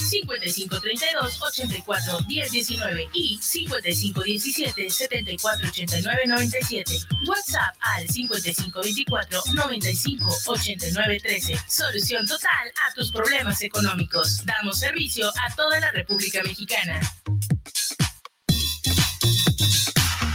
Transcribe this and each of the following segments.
5532 84 1019 y 5517 74 89 97. WhatsApp al 5524 95 89 13. Solución total a tus problemas económicos. Damos servicio a toda la República Mexicana.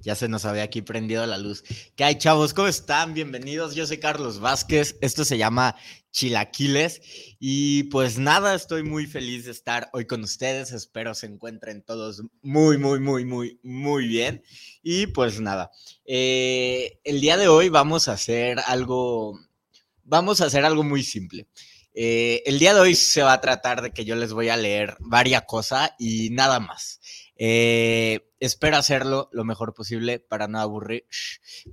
Ya se nos había aquí prendido la luz. ¿Qué hay, chavos? ¿Cómo están? Bienvenidos. Yo soy Carlos Vázquez. Esto se llama Chilaquiles. Y pues nada, estoy muy feliz de estar hoy con ustedes. Espero se encuentren todos muy, muy, muy, muy, muy bien. Y pues nada, eh, el día de hoy vamos a hacer algo, vamos a hacer algo muy simple. Eh, el día de hoy se va a tratar de que yo les voy a leer varias cosas y nada más. Eh, espero hacerlo lo mejor posible para no aburrir,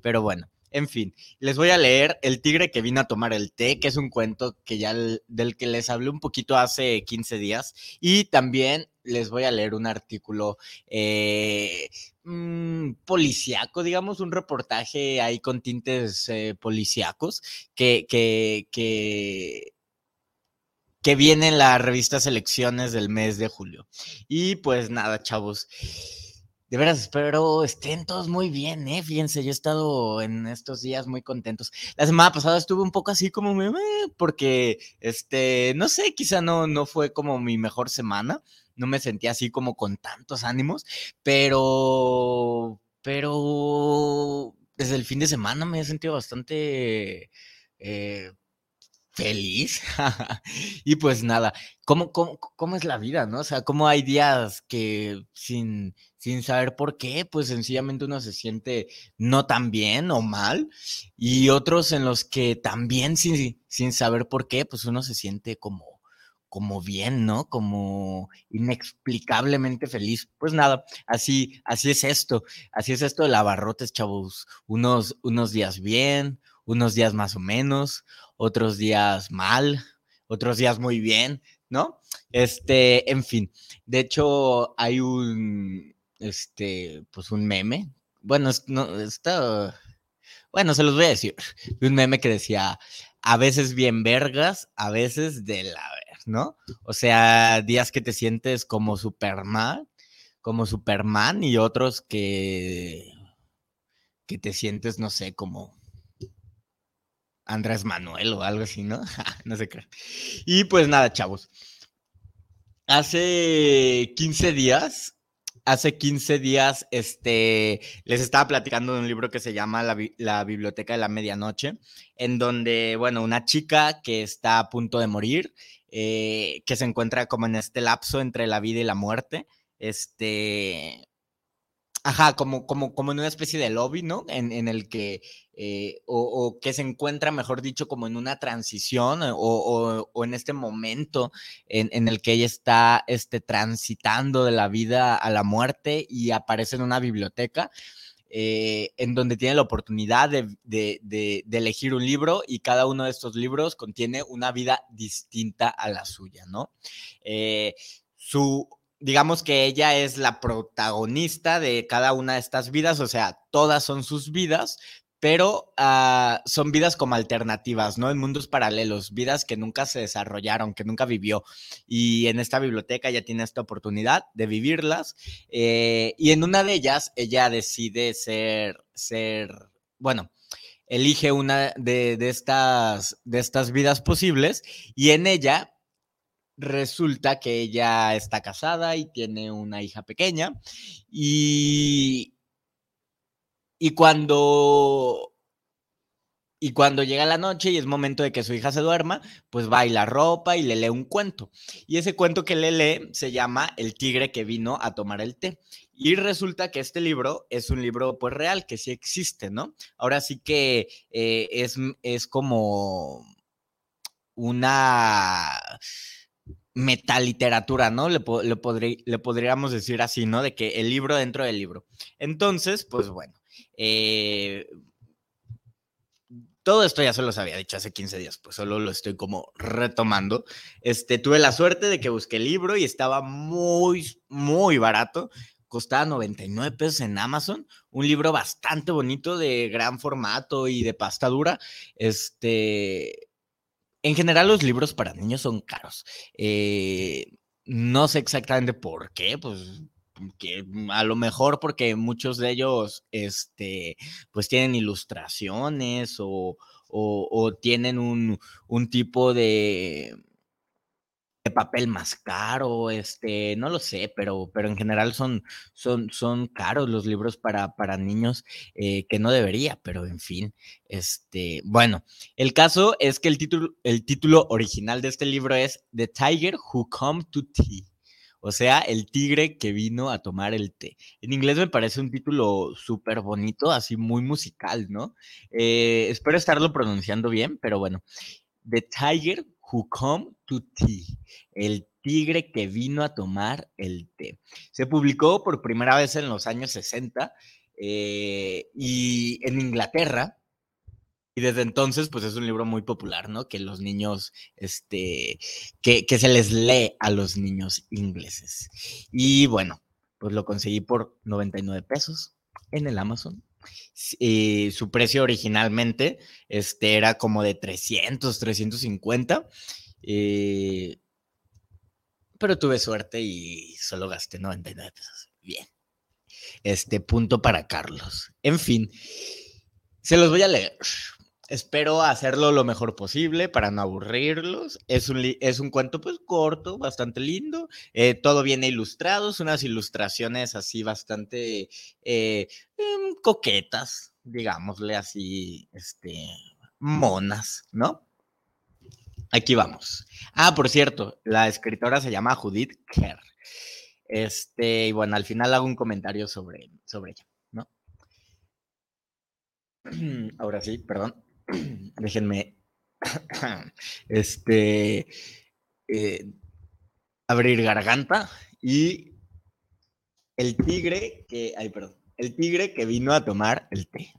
pero bueno. En fin, les voy a leer El tigre que vino a tomar el té, que es un cuento que ya del que les hablé un poquito hace 15 días. Y también les voy a leer un artículo eh, mm, policíaco, digamos, un reportaje ahí con tintes eh, policíacos que, que, que que viene en la revista Selecciones del mes de julio. Y pues nada, chavos. De veras, espero estén todos muy bien, ¿eh? Fíjense, yo he estado en estos días muy contentos. La semana pasada estuve un poco así como, me, porque, este, no sé, quizá no, no fue como mi mejor semana. No me sentía así como con tantos ánimos, pero, pero, desde el fin de semana me he sentido bastante, eh, feliz. y pues nada, ¿cómo, cómo, es la vida, no? O sea, cómo hay días que sin, sin saber por qué, pues sencillamente uno se siente no tan bien o mal, y otros en los que también sin, sin saber por qué, pues uno se siente como como bien, ¿no? Como inexplicablemente feliz. Pues nada, así, así es esto, así es esto de la barrotes, chavos. Unos, unos días bien, unos días más o menos, otros días mal, otros días muy bien, ¿no? Este, en fin, de hecho hay un, este, pues un meme, bueno, no, está, bueno, se los voy a decir, un meme que decía, a veces bien vergas, a veces de la ver, ¿no? O sea, días que te sientes como Superman, como Superman y otros que, que te sientes, no sé, como Andrés Manuel o algo así, ¿no? no sé qué. Y pues nada, chavos. Hace 15 días, hace 15 días, este, les estaba platicando de un libro que se llama La, Biblioteca de la Medianoche, en donde, bueno, una chica que está a punto de morir, eh, que se encuentra como en este lapso entre la vida y la muerte, este, Ajá, como, como, como en una especie de lobby, ¿no? En, en el que, eh, o, que se encuentra, mejor dicho, como en una transición o, o, en este momento en, en, el que ella está este, transitando de la vida a la muerte y aparece en una biblioteca. eh, en donde tiene la oportunidad de, elegir un libro y cada uno de estos libros contiene una vida distinta a la suya, ¿no? Eh, su, digamos que ella es la protagonista de cada una de estas vidas, o sea, todas son sus vidas, pero ah, son vidas como alternativas, ¿no? En mundos paralelos, vidas que nunca se desarrollaron, que nunca vivió. Y en esta biblioteca ya tiene esta oportunidad de vivirlas. Eh, y en una de ellas, ella decide ser, ser, bueno, elige una de, estas, de estas vidas posibles y en ella resulta que ella está casada y tiene una hija pequeña y y cuando, y cuando llega la noche y es momento de que su hija se duerma, pues va la ropa y le lee un cuento. Y ese cuento que le lee se llama El tigre que vino a tomar el té. Y resulta que este libro es un libro pues real, que sí existe, ¿no? Ahora sí que eh, es, es como una metaliteratura, ¿no? Le, podríamos decir así, ¿no? De que el libro dentro del libro. Entonces, pues bueno, eh, todo esto ya se los había dicho hace 15 días, pues solo lo estoy como retomando. Este, tuve la suerte de que busqué el libro y estaba muy, muy barato. Costaba 99 pesos en Amazon. Un libro bastante bonito, de gran formato y de pasta dura. Este, en general, los libros para niños son caros. Eh, no sé exactamente por qué, pues que a lo mejor porque muchos de ellos, este, pues tienen ilustraciones o, tienen un, tipo de, de, papel más caro, este, no lo sé, pero, pero en general son, son, son caros los libros para, para niños, eh, que no debería, pero en fin, este, bueno, el caso es que el título, el título original de este libro es The Tiger Who Come to Tea. O sea, el tigre que vino a tomar el té. En inglés me parece un título súper bonito, así muy musical, ¿no? Eh, espero estarlo pronunciando bien, pero bueno. The Tiger Who Come to Tea. El tigre que vino a tomar el té. Se publicó por primera vez en los años 60 eh, y en Inglaterra y desde entonces, pues es un libro muy popular, ¿no? Que los niños, este, que, se les lee a los niños ingleses. Y bueno, pues lo conseguí por 99 pesos en el Amazon. Y su precio originalmente este, era como de 300, 350. Eh, pero tuve suerte y solo gasté 99 pesos. Bien. Este punto para Carlos. En fin, se los voy a leer Espero hacerlo lo mejor posible para no aburrirlos. Es un, es un cuento pues corto, bastante lindo. Eh, todo viene ilustrado, unas ilustraciones así bastante eh, em, coquetas, digámosle así, este, monas, ¿no? Aquí vamos. Ah, por cierto, la escritora se llama Judith Kerr. Este, y bueno, al final hago un comentario sobre, sobre ella, ¿no? Ahora sí, perdón. déjenme este eh, abrir garganta y el tigre que, ay, perdón, el tigre que vino a tomar el té.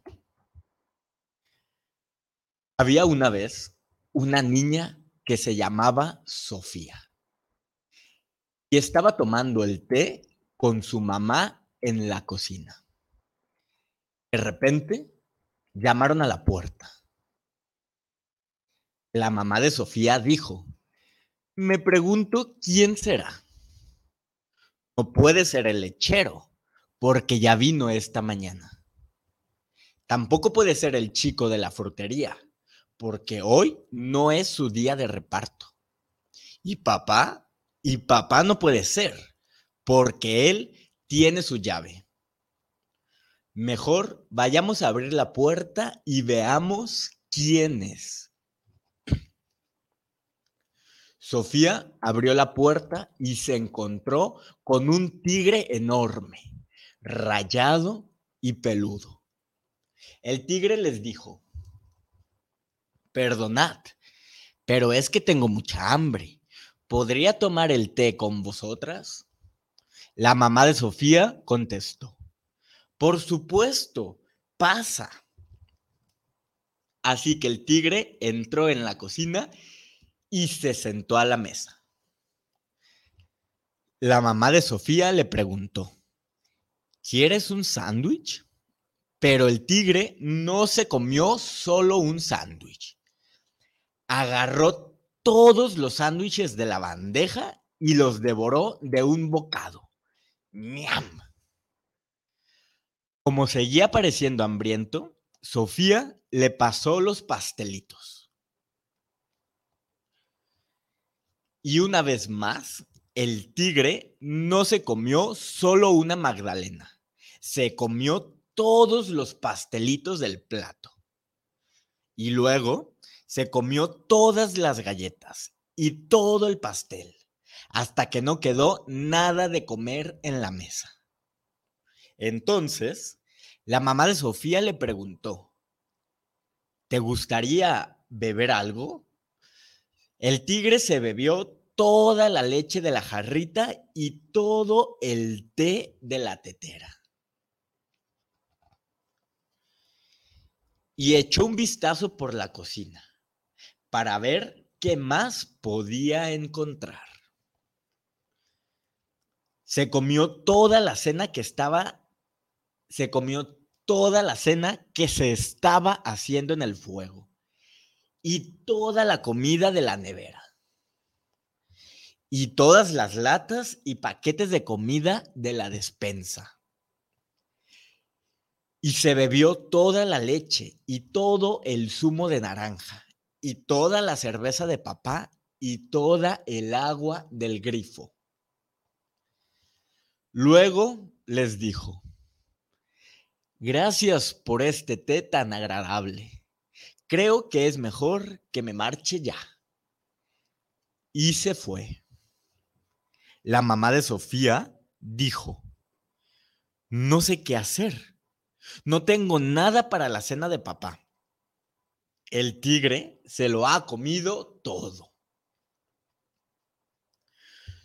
Había una vez una niña que se llamaba Sofía y estaba tomando el té con su mamá en la cocina. De repente llamaron a la puerta la mamá de Sofía dijo, me pregunto quién será. No puede ser el lechero, porque ya vino esta mañana. Tampoco puede ser el chico de la frutería, porque hoy no es su día de reparto. Y papá, y papá no puede ser, porque él tiene su llave. Mejor vayamos a abrir la puerta y veamos quién es. Sofía abrió la puerta y se encontró con un tigre enorme, rayado y peludo. El tigre les dijo, perdonad, pero es que tengo mucha hambre. ¿Podría tomar el té con vosotras? La mamá de Sofía contestó, Por supuesto, pasa. Así que el tigre entró en la cocina y se sentó a la mesa. La mamá de Sofía le preguntó, ¿quieres un sándwich? Pero el tigre no se comió solo un sándwich. Agarró todos los sándwiches de la bandeja y los devoró de un bocado. ¡Miam! Como seguía pareciendo hambriento, Sofía le pasó los pastelitos. Y una vez más, el tigre no se comió solo una magdalena, se comió todos los pastelitos del plato. Y luego se comió todas las galletas y todo el pastel, hasta que no quedó nada de comer en la mesa. Entonces, la mamá de Sofía le preguntó, ¿te gustaría beber algo? El tigre se bebió toda la leche de la jarrita y todo el té de la tetera. Y echó un vistazo por la cocina para ver qué más podía encontrar. Se comió toda la cena que estaba se comió toda la cena que se estaba haciendo en el fuego y toda la comida de la nevera y todas las latas y paquetes de comida de la despensa. Y se bebió toda la leche y todo el zumo de naranja y toda la cerveza de papá y toda el agua del grifo. Luego les dijo, Gracias por este té tan agradable. Creo que es mejor que me marche ya. Y se fue. La mamá de Sofía dijo, no sé qué hacer. No tengo nada para la cena de papá. El tigre se lo ha comido todo.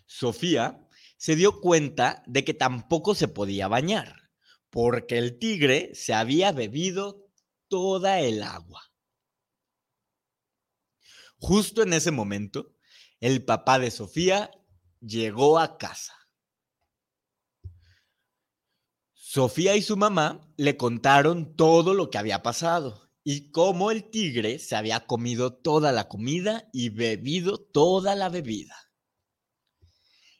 Sofía se dio cuenta de que tampoco se podía bañar porque el tigre se había bebido toda el agua. Justo en ese momento, el papá de Sofía llegó a casa. Sofía y su mamá le contaron todo lo que había pasado y cómo el tigre se había comido toda la comida y bebido toda la bebida.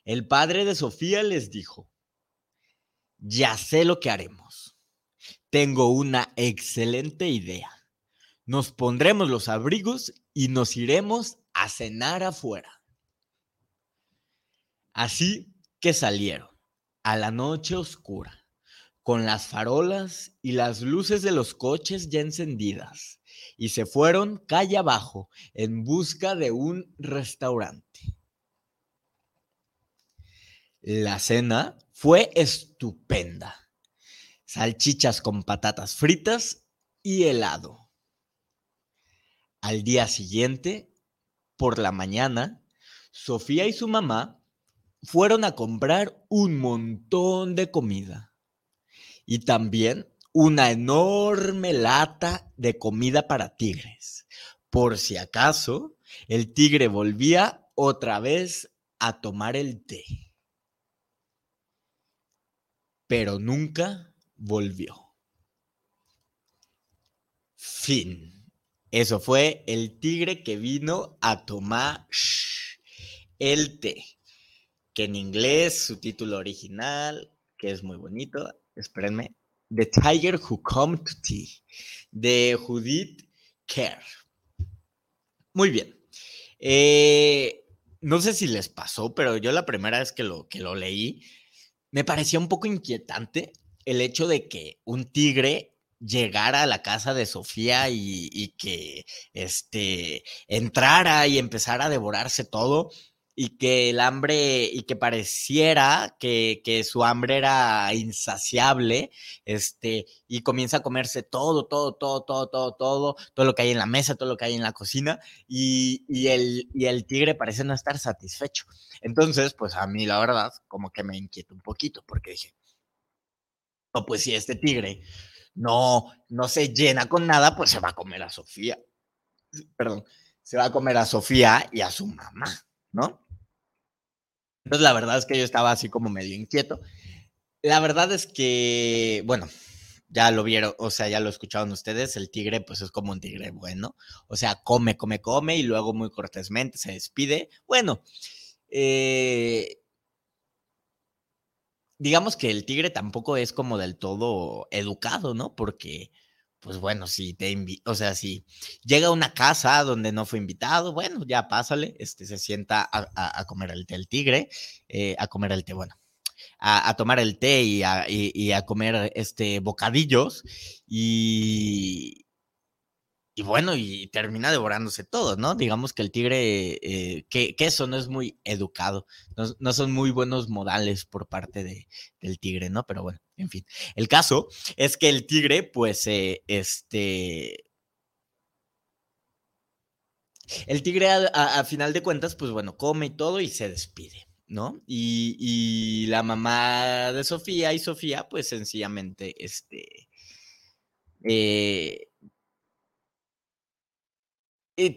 El padre de Sofía les dijo, ya sé lo que haremos. Tengo una excelente idea. Nos pondremos los abrigos y nos iremos a cenar afuera. Así que salieron a la noche oscura, con las farolas y las luces de los coches ya encendidas, y se fueron calle abajo en busca de un restaurante. La cena fue estupenda. Salchichas con patatas fritas y helado. Al día siguiente, por la mañana, Sofía y su mamá fueron a comprar un montón de comida y también una enorme lata de comida para tigres, por si acaso el tigre volvía otra vez a tomar el té pero nunca volvió. Fin. Eso fue el tigre que vino a tomar el té, que en inglés su título original, que es muy bonito, espérenme, The Tiger Who Come to Tea, de Judith Kerr. Muy bien. Eh, no sé si les pasó, pero yo la primera vez que lo, que lo leí, me parecía un poco inquietante el hecho de que un tigre llegara a la casa de Sofía y, que este, entrara y empezara a devorarse todo y que el hambre y que pareciera que, que, su hambre era insaciable, este, y comienza a comerse todo, todo, todo, todo, todo, todo, todo lo que hay en la mesa, todo lo que hay en la cocina, y, y, el, y el tigre parece no estar satisfecho. Entonces, pues a mí la verdad, como que me inquieta un poquito, porque dije, No, pues si este tigre no, no se llena con nada, pues se va a comer a Sofía. Perdón, se va a comer a Sofía y a su mamá, ¿no? Entonces la verdad es que yo estaba así como medio inquieto. La verdad es que, bueno, ya lo vieron, o sea, ya lo escucharon ustedes, el tigre pues es como un tigre bueno, o sea, come, come, come y luego muy cortésmente se despide. Bueno, eh, digamos que el tigre tampoco es como del todo educado, ¿no? Porque, pues bueno, si te o sea, si llega a una casa donde no fue invitado, bueno, ya pásale, este, se sienta a, comer el té el tigre, eh, a comer el té, bueno, a, tomar el té y a, comer este bocadillos y, y bueno, y termina devorándose todo, ¿no? Digamos que el tigre, eh, que, eso no es muy educado, no, son muy buenos modales por parte de, del tigre, ¿no? Pero bueno, en fin. El caso es que el tigre, pues, eh, este... El tigre, a, final de cuentas, pues bueno, come y todo y se despide, ¿no? Y, y la mamá de Sofía y Sofía, pues sencillamente, este... Eh,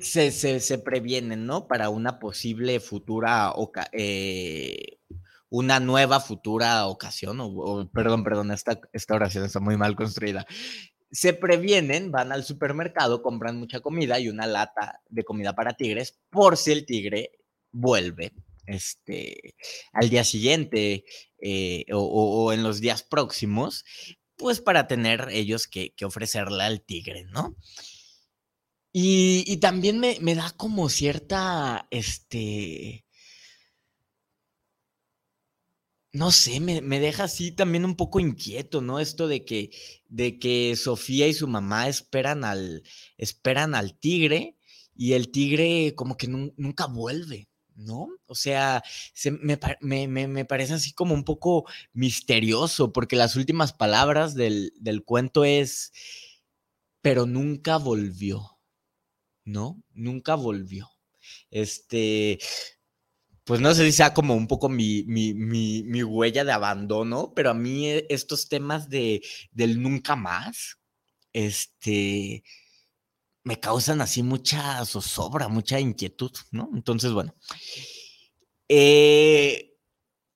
se, se, previenen, ¿no? Para una posible futura, eh, una nueva futura ocasión, o, perdón, perdón, esta, esta oración está muy mal construida. Se previenen, van al supermercado, compran mucha comida y una lata de comida para tigres por si el tigre vuelve este, al día siguiente eh, o, en los días próximos, pues para tener ellos que, que ofrecerle al tigre, ¿no? Y, también me, da como cierta, este, no sé, me, deja así también un poco inquieto, ¿no? Esto de que, de que Sofía y su mamá esperan al, esperan al tigre y el tigre como que nunca vuelve, ¿no? O sea, me, me, parece así como un poco misterioso, porque las últimas palabras del, del cuento es, pero nunca volvió. ¿No? Nunca volvió. Este, pues no sé si sea como un poco mi, mi, huella de abandono, pero a mí e, estos temas de, del nunca más, este, me causan así mucha zozobra, mucha inquietud, ¿no? Entonces, bueno, eh,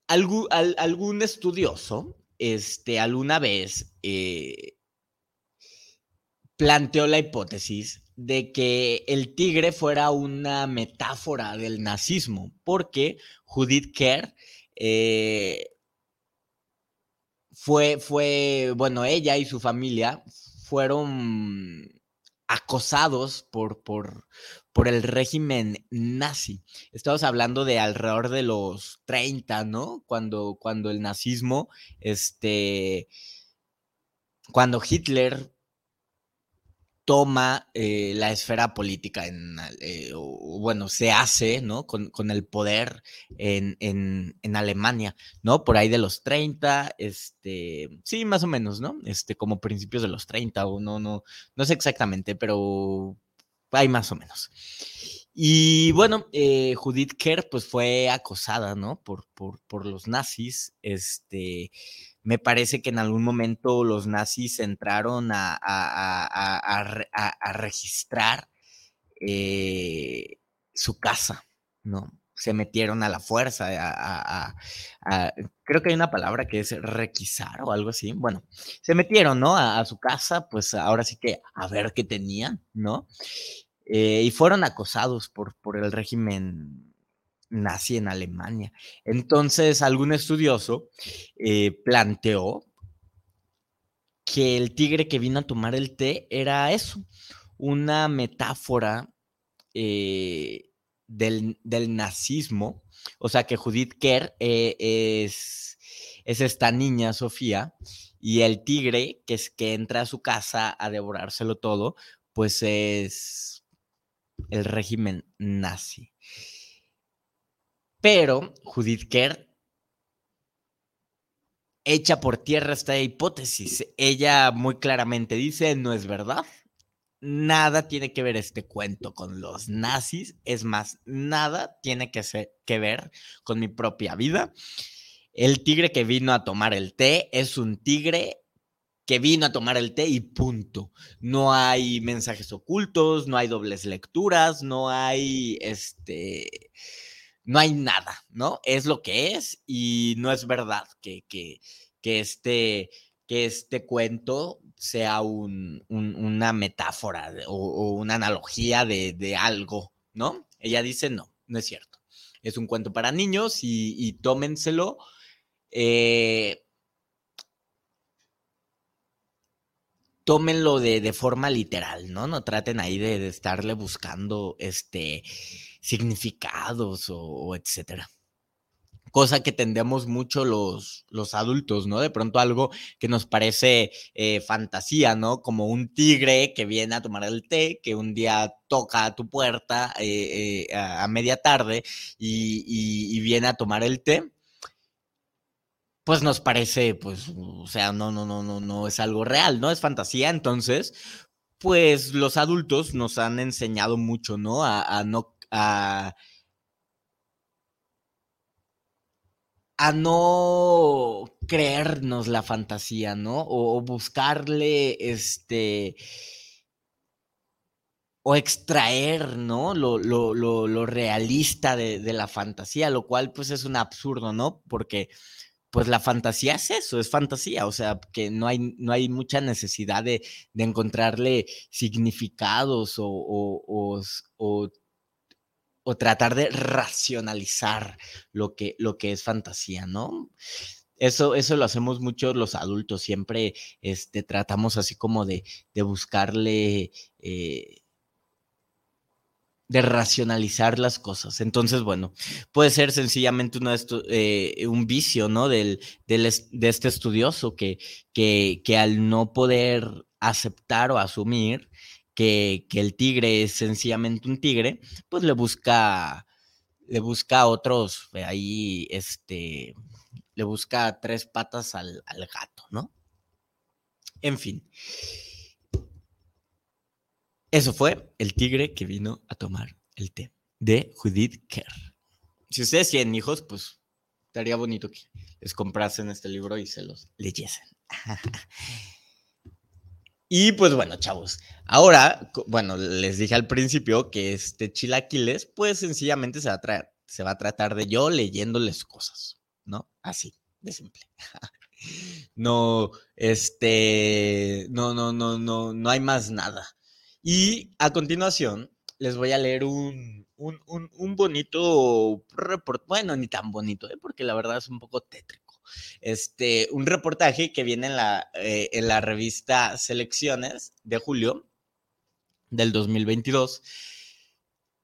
algún, estudioso, este, alguna vez eh, planteó la hipótesis de que el tigre fuera una metáfora del nazismo, porque Judith Kerr eh, fue, fue, bueno, ella y su familia fueron acosados por, por, por el régimen nazi. Estamos hablando de alrededor de los 30, ¿no? Cuando, cuando el nazismo, este, cuando Hitler toma eh, la esfera política, en, eh, bueno, se hace, ¿no? Con, el poder en, en, Alemania, ¿no? Por ahí de los 30, este, sí, más o menos, ¿no? Este, como principios de los 30, o no, no, no sé exactamente, pero hay más o menos. Y bueno, eh, Judith Kerr, pues fue acosada, ¿no? Por, por, por los nazis, este, me parece que en algún momento los nazis entraron a, registrar eh, su casa, ¿no? Se metieron a la fuerza, creo que hay una palabra que es requisar o algo así. Bueno, se metieron, ¿no? A, su casa, pues ahora sí que a ver qué tenían, ¿no? Eh, y fueron acosados por, por el régimen nací en Alemania. Entonces, algún estudioso eh, planteó que el tigre que vino a tomar el té era eso, una metáfora eh, del, nazismo. O sea, que Judith Kerr eh, es, es, esta niña, Sofía, y el tigre, que es que entra a su casa a devorárselo todo, pues es el régimen nazi. Pero Judith Kerr echa por tierra esta hipótesis. Ella muy claramente dice, no es verdad. Nada tiene que ver este cuento con los nazis. Es más, nada tiene que, que ver con mi propia vida. El tigre que vino a tomar el té es un tigre que vino a tomar el té y punto. No hay mensajes ocultos, no hay dobles lecturas, no hay este, no hay nada, ¿no? Es lo que es y no es verdad que, que, este, que este cuento sea una metáfora o, una analogía de, algo, ¿no? Ella dice, no, no es cierto. Es un cuento para niños y, tómenselo. Eh, tómenlo de, forma literal, ¿no? No traten ahí de, estarle buscando este significados o, etcétera. Cosa que tendemos mucho los, los adultos, ¿no? De pronto algo que nos parece eh, fantasía, ¿no? Como un tigre que viene a tomar el té, que un día toca a tu puerta eh, eh, a, media tarde y viene a tomar el té pues nos parece, pues, o sea, no, no, no, no, no es algo real, ¿no? Es fantasía. Entonces, pues los adultos nos han enseñado mucho, ¿no? A, no, a, a no creernos la fantasía, ¿no? O, buscarle, este, o extraer, ¿no? Lo, lo, lo, realista de, de, la fantasía, lo cual pues es un absurdo, ¿no? Porque pues la fantasía es eso, es fantasía, o sea, que no hay, no hay mucha necesidad de, encontrarle significados o, tratar de racionalizar lo que, lo que es fantasía, ¿no? Eso, eso lo hacemos mucho los adultos, siempre este, tratamos así como de, de buscarle... Eh, de racionalizar las cosas. Entonces, bueno, puede ser sencillamente uno eh, un vicio, ¿no? Del, de este estudioso que, que, que, al no poder aceptar o asumir que, que, el tigre es sencillamente un tigre, pues le busca, le busca otros, eh, ahí, este, le busca tres patas al, al gato, ¿no? En fin. Eso fue El tigre que vino a tomar el té de Judith Kerr. Si ustedes tienen hijos, pues estaría bonito que les comprasen este libro y se los leyesen. y pues bueno, chavos, ahora, bueno, les dije al principio que este chilaquiles, pues sencillamente se va a traer, se va a tratar de yo leyéndoles cosas, ¿no? Así, de simple. no, este, no, no, no, no, no hay más nada. Y a continuación les voy a leer un, bonito reportaje, bueno, ni tan bonito, ¿eh? porque la verdad es un poco tétrico. Este, un reportaje que viene en la, eh, en la revista Selecciones de julio del 2022.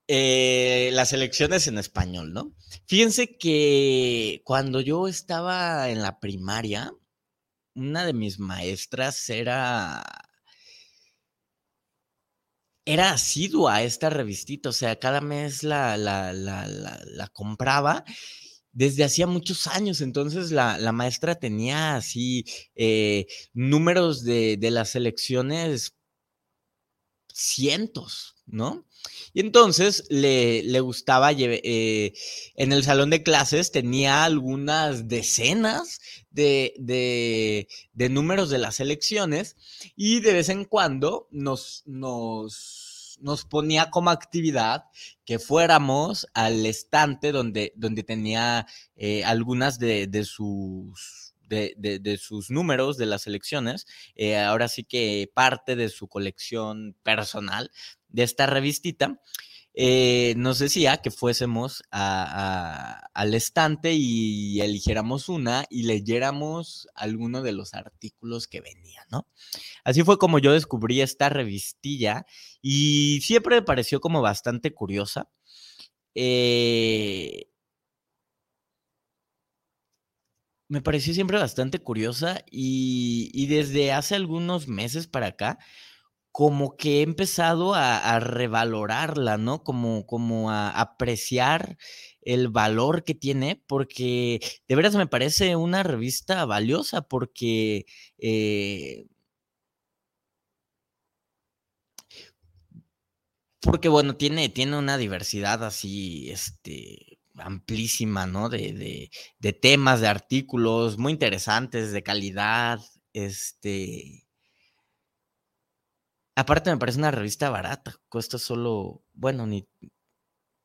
Eh, las elecciones en español, ¿no? Fíjense que cuando yo estaba en la primaria, una de mis maestras era era asidua a esta revistita, o sea, cada mes la, la, la, la compraba desde hacía muchos años. Entonces la, la maestra tenía así eh, números de, de, las elecciones cientos, ¿no? Y entonces le, le gustaba, eh, en el salón de clases tenía algunas decenas de, de, de, números de las elecciones y de vez en cuando nos, nos, nos ponía como actividad que fuéramos al estante donde, donde tenía eh, algunas de, de sus de, sus números de las elecciones, eh, ahora sí que parte de su colección personal de esta revistita, eh, nos decía que fuésemos al estante y eligiéramos una y leyéramos alguno de los artículos que venía, ¿no? Así fue como yo descubrí esta revistilla y siempre me pareció como bastante curiosa. Eh, me pareció siempre bastante curiosa y, desde hace algunos meses para acá, como que he empezado a, revalorarla, ¿no? Como, como a apreciar el valor que tiene, porque de veras me parece una revista valiosa, porque... Eh, porque bueno, tiene, tiene una diversidad así, este, amplísima, ¿no? De, de, temas, de artículos muy interesantes, de calidad, Este. Aparte, me parece una revista barata. Cuesta solo. Bueno, ni.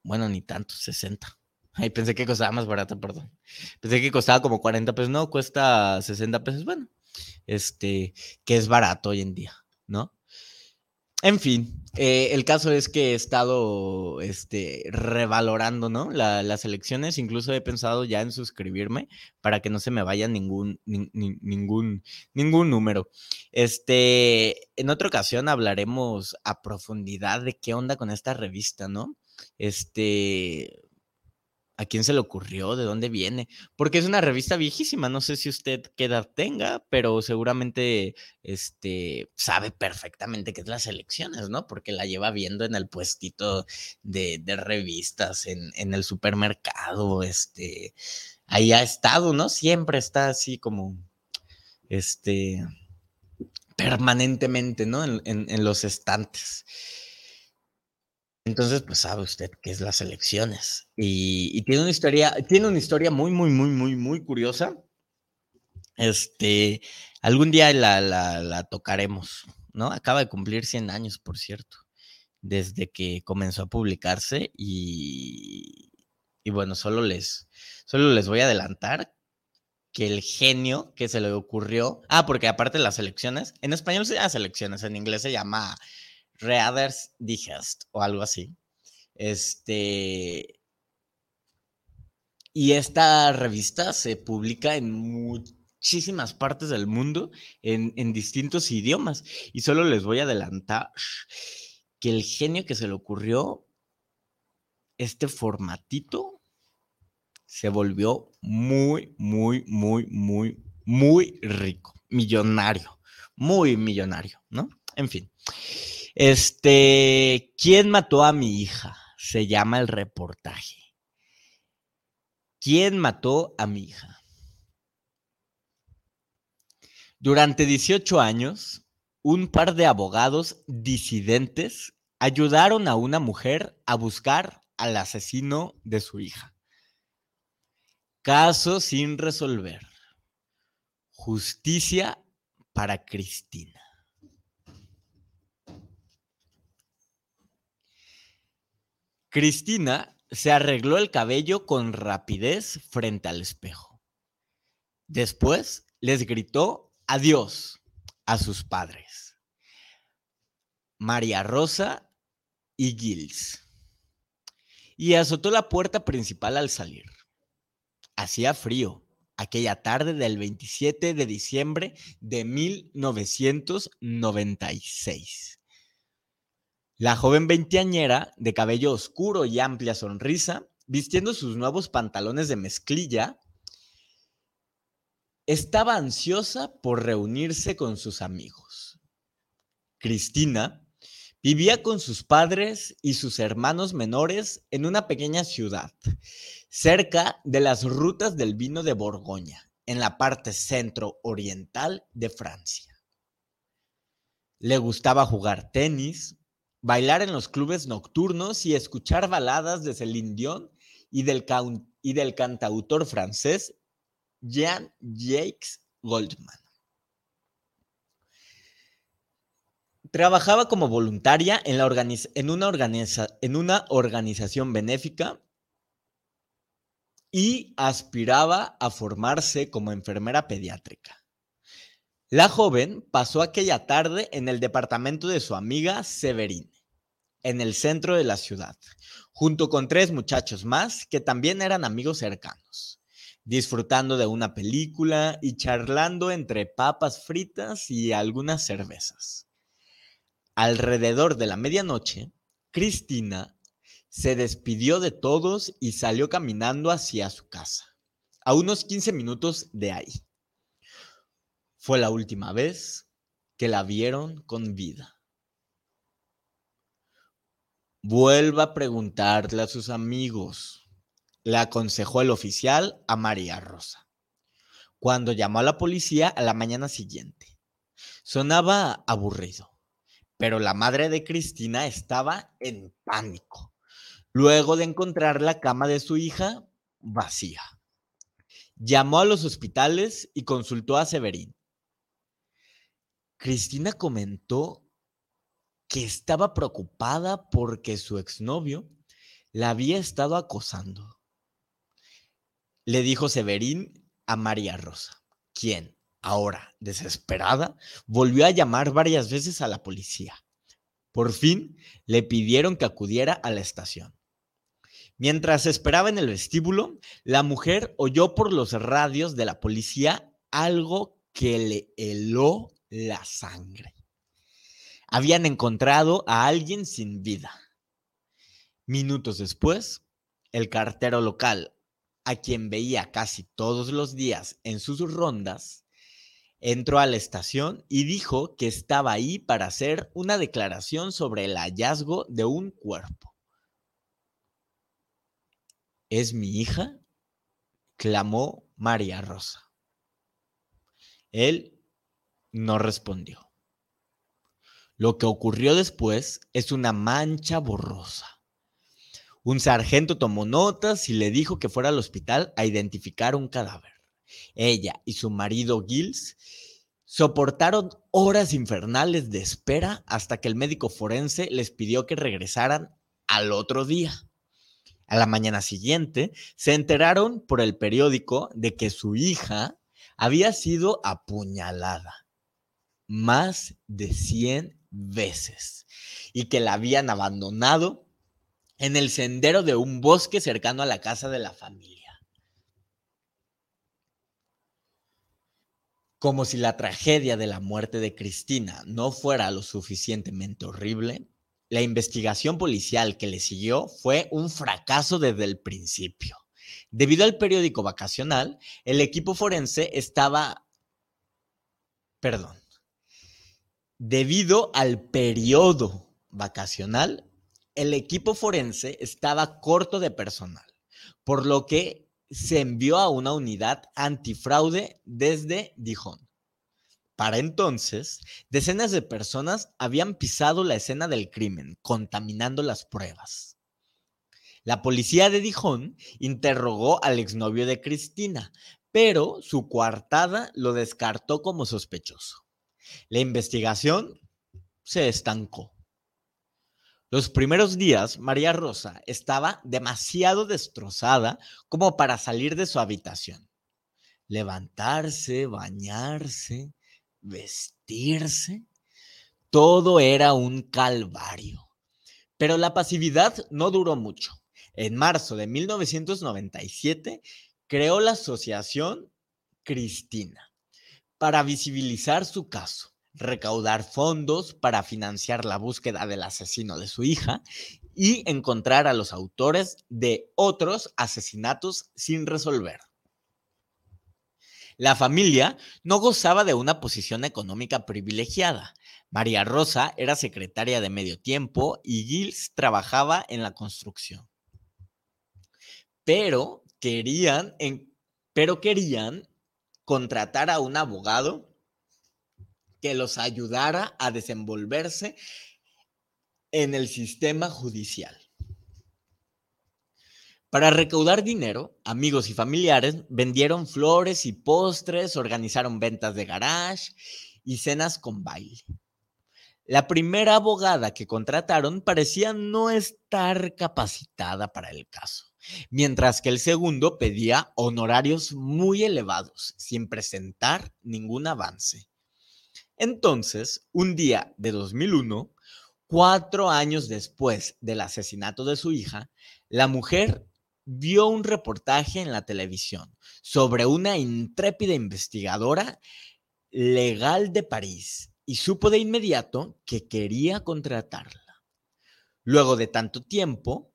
Bueno, ni tanto, 60. Ay, pensé que costaba más barata, perdón. Pensé que costaba como 40 pesos. No, cuesta 60 pesos. Bueno, este, que es barato hoy en día, ¿no? En fin, eh, el caso es que he estado este, revalorando ¿no? las elecciones, incluso he pensado ya en suscribirme para que no se me vaya ningún, ningún, ningún número. Este, en otra ocasión hablaremos a profundidad de qué onda con esta revista, ¿no? Este, ¿A quién se le ocurrió? ¿De dónde viene? Porque es una revista viejísima. No sé si usted qué edad tenga, pero seguramente este, sabe perfectamente qué es las elecciones, ¿no? Porque la lleva viendo en el puestito de, revistas, en, el supermercado, este, ahí ha estado, ¿no? Siempre está así como, este, permanentemente, ¿no? En los estantes. Entonces, pues sabe usted qué es las elecciones. Y, tiene una historia, tiene una historia muy, muy, muy, muy, muy curiosa. Este, algún día la, la, tocaremos, ¿no? Acaba de cumplir 100 años, por cierto, desde que comenzó a publicarse y, y bueno, solo les, solo les voy a adelantar que el genio que se le ocurrió, ah, porque aparte de las elecciones, en español se llama elecciones, en inglés se llama Readers Digest o algo así. Este. Y esta revista se publica en muchísimas partes del mundo, en, en distintos idiomas. Y solo les voy a adelantar que el genio que se le ocurrió este formatito se volvió muy, muy, muy, muy, muy rico, millonario, muy millonario, ¿no? En fin. Este, ¿quién mató a mi hija? Se llama el reportaje. ¿Quién mató a mi hija? Durante 18 años, un par de abogados disidentes ayudaron a una mujer a buscar al asesino de su hija. Caso sin resolver. Justicia para Cristina. Cristina se arregló el cabello con rapidez frente al espejo. Después les gritó adiós a sus padres, María Rosa y Gils, y azotó la puerta principal al salir. Hacía frío aquella tarde del 27 de diciembre de 1996. La joven veinteañera, de cabello oscuro y amplia sonrisa, vistiendo sus nuevos pantalones de mezclilla, estaba ansiosa por reunirse con sus amigos. Cristina vivía con sus padres y sus hermanos menores en una pequeña ciudad, cerca de las rutas del vino de Borgoña, en la parte centro-oriental de Francia. Le gustaba jugar tenis, bailar en los clubes nocturnos y escuchar baladas de Celine Dion y del, cantautor francés Jean-Jacques Goldman. Trabajaba como voluntaria en una organización benéfica y aspiraba a formarse como enfermera pediátrica. La joven pasó aquella tarde en el departamento de su amiga Severine, en el centro de la ciudad, junto con tres muchachos más que también eran amigos cercanos, disfrutando de una película y charlando entre papas fritas y algunas cervezas. Alrededor de la medianoche, Cristina se despidió de todos y salió caminando hacia su casa, a unos 15 minutos de ahí. Fue la última vez que la vieron con vida. Vuelva a preguntarle a sus amigos, le aconsejó el oficial a María Rosa, cuando llamó a la policía a la mañana siguiente. Sonaba aburrido, pero la madre de Cristina estaba en pánico, luego de encontrar la cama de su hija vacía. Llamó a los hospitales y consultó a Severín Cristina comentó que estaba preocupada porque su exnovio la había estado acosando. Le dijo Severín a María Rosa, quien, ahora desesperada, volvió a llamar varias veces a la policía. Por fin le pidieron que acudiera a la estación. Mientras esperaba en el vestíbulo, la mujer oyó por los radios de la policía algo que le heló la sangre. Habían encontrado a alguien sin vida. Minutos después, el cartero local, a quien veía casi todos los días en sus rondas, entró a la estación y dijo que estaba ahí para hacer una declaración sobre el hallazgo de un cuerpo. ¿Es mi hija? clamó María Rosa. Él no respondió. Lo que ocurrió después es una mancha borrosa. Un sargento tomó notas y le dijo que fuera al hospital a identificar un cadáver. Ella y su marido Gilles soportaron horas infernales de espera hasta que el médico forense les pidió que regresaran al otro día. A la mañana siguiente, se enteraron por el periódico de que su hija había sido apuñalada más de 100 veces y que la habían abandonado en el sendero de un bosque cercano a la casa de la familia. Como si la tragedia de la muerte de Cristina no fuera lo suficientemente horrible, la investigación policial que le siguió fue un fracaso desde el principio. Debido al periódico vacacional, el equipo forense estaba... Perdón. Debido al periodo vacacional, el equipo forense estaba corto de personal, por lo que se envió a una unidad antifraude desde Dijon. Para entonces, decenas de personas habían pisado la escena del crimen, contaminando las pruebas. La policía de Dijon interrogó al exnovio de Cristina, pero su coartada lo descartó como sospechoso. La investigación se estancó. Los primeros días, María Rosa estaba demasiado destrozada como para salir de su habitación. Levantarse, bañarse, vestirse, todo era un calvario. Pero la pasividad no duró mucho. En marzo de 1997 creó la Asociación Cristina para visibilizar su caso, recaudar fondos para financiar la búsqueda del asesino de su hija y encontrar a los autores de otros asesinatos sin resolver. La familia no gozaba de una posición económica privilegiada. María Rosa era secretaria de medio tiempo y Gilles trabajaba en la construcción. Pero querían, pero querían contratar a un abogado que los ayudara a desenvolverse en el sistema judicial. Para recaudar dinero, amigos y familiares vendieron flores y postres, organizaron ventas de garage y cenas con baile. La primera abogada que contrataron parecía no estar capacitada para el caso, mientras que el segundo pedía honorarios muy elevados, sin presentar ningún avance. Entonces, un día de 2001, cuatro años después del asesinato de su hija, la mujer vio un reportaje en la televisión sobre una intrépida investigadora legal de París y supo de inmediato que quería contratarla. Luego de tanto tiempo,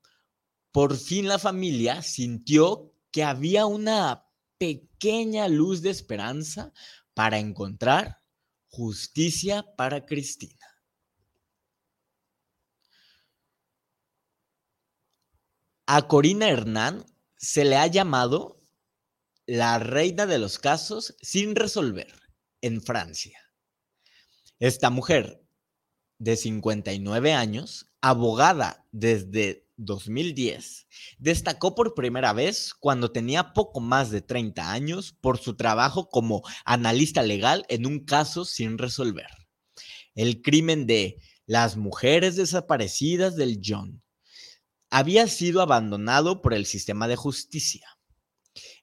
por fin la familia sintió que había una pequeña luz de esperanza para encontrar justicia para Cristina. A Corina Hernán se le ha llamado la reina de los casos sin resolver en Francia. Esta mujer de 59 años, abogada desde 2010, destacó por primera vez cuando tenía poco más de 30 años por su trabajo como analista legal en un caso sin resolver. el crimen de las mujeres desaparecidas del John había sido abandonado por el sistema de justicia.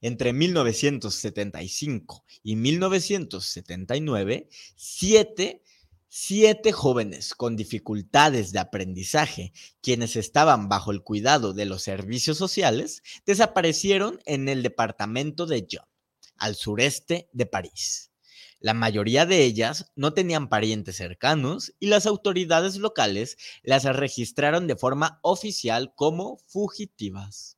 Entre 1975 y 1979, siete, siete jóvenes con dificultades de aprendizaje, quienes estaban bajo el cuidado de los servicios sociales, desaparecieron en el departamento de John, al sureste de París. La mayoría de ellas no tenían parientes cercanos y las autoridades locales las registraron de forma oficial como fugitivas.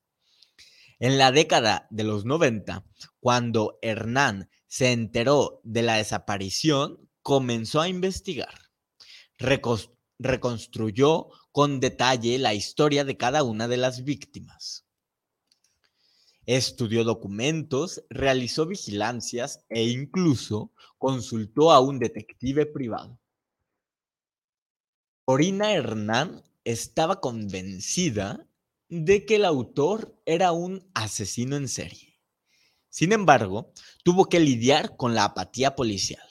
En la década de los 90, cuando Hernán se enteró de la desaparición, comenzó a investigar. reconstruyó con detalle la historia de cada una de las víctimas. Estudió documentos, realizó vigilancias e incluso consultó a un detective privado. Corina Hernán estaba convencida de que el autor era un asesino en serie. Sin embargo, tuvo que lidiar con la apatía policial.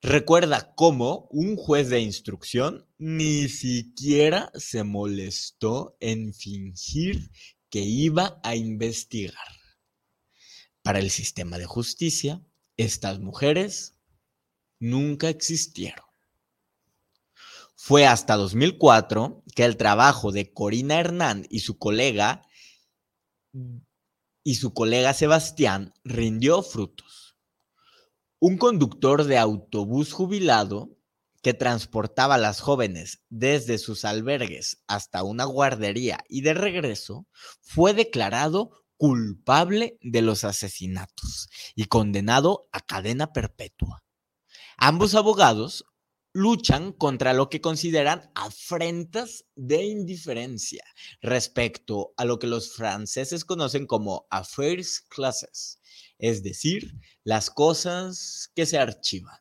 Recuerda cómo un juez de instrucción ni siquiera se molestó en fingir que iba a investigar. Para el sistema de justicia, estas mujeres nunca existieron. Fue hasta 2004 que el trabajo de Corina Hernán y su colega y su colega Sebastián rindió frutos. Un conductor de autobús jubilado que transportaba a las jóvenes desde sus albergues hasta una guardería y de regreso, fue declarado culpable de los asesinatos y condenado a cadena perpetua. Ambos abogados luchan contra lo que consideran afrentas de indiferencia respecto a lo que los franceses conocen como affaires classes, es decir, las cosas que se archivan.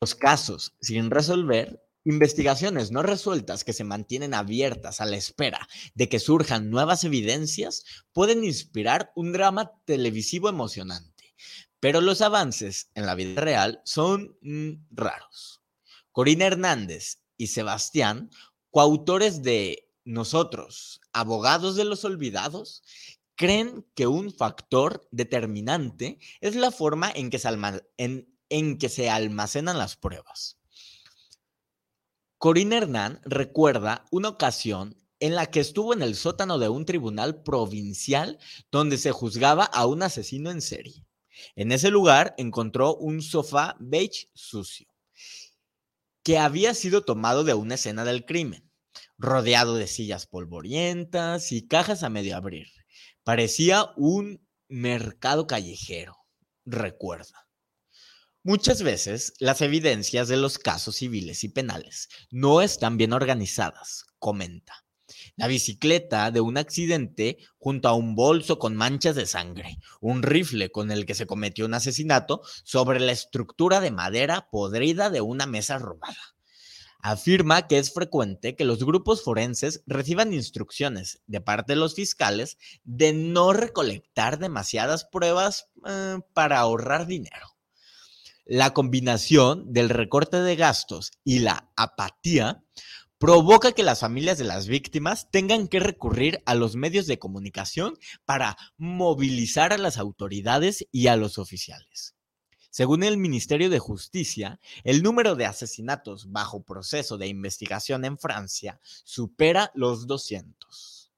Los casos sin resolver, investigaciones no resueltas que se mantienen abiertas a la espera de que surjan nuevas evidencias, pueden inspirar un drama televisivo emocionante. Pero los avances en la vida real son mm, raros. Corina Hernández y Sebastián, coautores de Nosotros, abogados de los olvidados, creen que un factor determinante es la forma en que se, almacenan las pruebas. Corina Hernán recuerda una ocasión en la que estuvo en el sótano de un tribunal provincial donde se juzgaba a un asesino en serie. En ese lugar encontró un sofá beige sucio que había sido tomado de una escena del crimen, rodeado de sillas polvorientas y cajas a medio abrir. Parecía un mercado callejero, recuerda. Muchas veces las evidencias de los casos civiles y penales no están bien organizadas, comenta. La bicicleta de un accidente junto a un bolso con manchas de sangre, un rifle con el que se cometió un asesinato sobre la estructura de madera podrida de una mesa robada. Afirma que es frecuente que los grupos forenses reciban instrucciones de parte de los fiscales de no recolectar demasiadas pruebas eh, para ahorrar dinero. La combinación del recorte de gastos y la apatía provoca que las familias de las víctimas tengan que recurrir a los medios de comunicación para movilizar a las autoridades y a los oficiales. Según el Ministerio de Justicia, el número de asesinatos bajo proceso de investigación en Francia supera los 200.